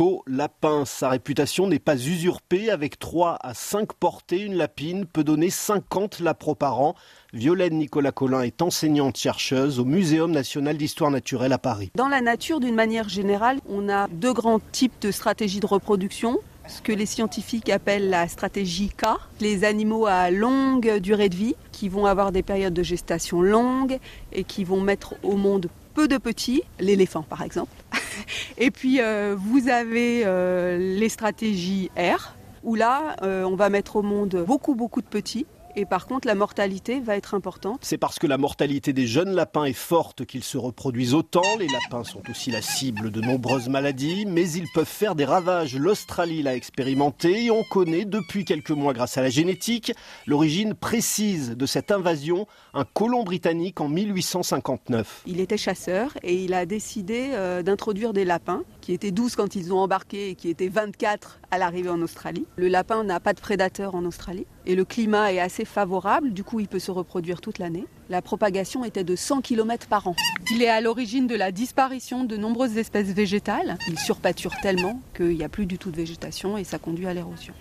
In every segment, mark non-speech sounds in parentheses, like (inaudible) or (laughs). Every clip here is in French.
chaud lapin. Sa réputation n'est pas usurpée. Avec 3 à 5 portées, une lapine peut donner 50 lapros par an. Violaine Nicolas Collin est enseignante-chercheuse au Muséum national d'histoire naturelle à Paris. Dans la nature, d'une manière générale, on a deux grands types de stratégies de reproduction ce que les scientifiques appellent la stratégie K, les animaux à longue durée de vie, qui vont avoir des périodes de gestation longues et qui vont mettre au monde peu de petits, l'éléphant par exemple. (laughs) Et puis euh, vous avez euh, les stratégies R, où là euh, on va mettre au monde beaucoup beaucoup de petits et par contre, la mortalité va être importante. C'est parce que la mortalité des jeunes lapins est forte qu'ils se reproduisent autant. Les lapins sont aussi la cible de nombreuses maladies, mais ils peuvent faire des ravages. L'Australie l'a expérimenté et on connaît depuis quelques mois, grâce à la génétique, l'origine précise de cette invasion, un colon britannique en 1859. Il était chasseur et il a décidé euh, d'introduire des lapins qui étaient 12 quand ils ont embarqué et qui étaient 24 à l'arrivée en Australie. Le lapin n'a pas de prédateurs en Australie et le climat est assez favorable, du coup il peut se reproduire toute l'année. La propagation était de 100 km par an. Il est à l'origine de la disparition de nombreuses espèces végétales. Il surpâture tellement qu'il n'y a plus du tout de végétation et ça conduit à l'érosion.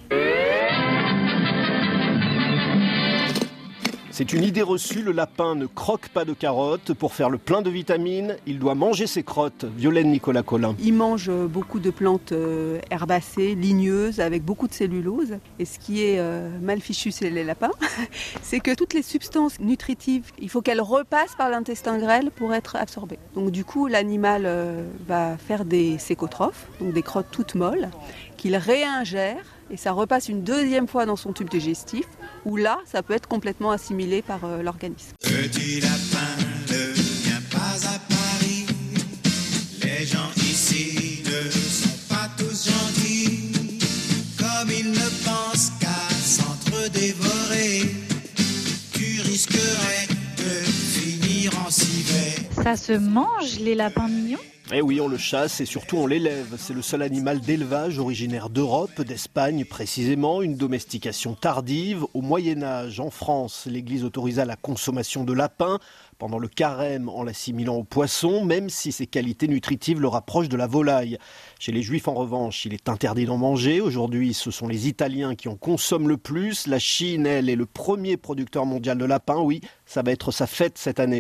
C'est une idée reçue, le lapin ne croque pas de carottes. Pour faire le plein de vitamines, il doit manger ses crottes. Violaine Nicolas Collin. Il mange beaucoup de plantes euh, herbacées, ligneuses, avec beaucoup de cellulose. Et ce qui est euh, mal fichu chez les lapins, (laughs) c'est que toutes les substances nutritives, il faut qu'elles repassent par l'intestin grêle pour être absorbées. Donc du coup, l'animal euh, va faire des sécotrophes, donc des crottes toutes molles, qu'il réingère et ça repasse une deuxième fois dans son tube digestif, où là, ça peut être complètement assimilé par euh, l'organisme. Petit lapin ne vient pas à Paris, les gens ici ne sont pas tous gentils, comme ils ne pensent qu'à s'entre-dévorer, tu risquerais Ça se mange les lapins mignons eh oui, on le chasse et surtout on l'élève. C'est le seul animal d'élevage originaire d'Europe, d'Espagne précisément, une domestication tardive. Au Moyen Âge, en France, l'Église autorisa la consommation de lapins pendant le carême en l'assimilant au poisson, même si ses qualités nutritives le rapprochent de la volaille. Chez les Juifs, en revanche, il est interdit d'en manger. Aujourd'hui, ce sont les Italiens qui en consomment le plus. La Chine, elle, est le premier producteur mondial de lapins. Oui, ça va être sa fête cette année.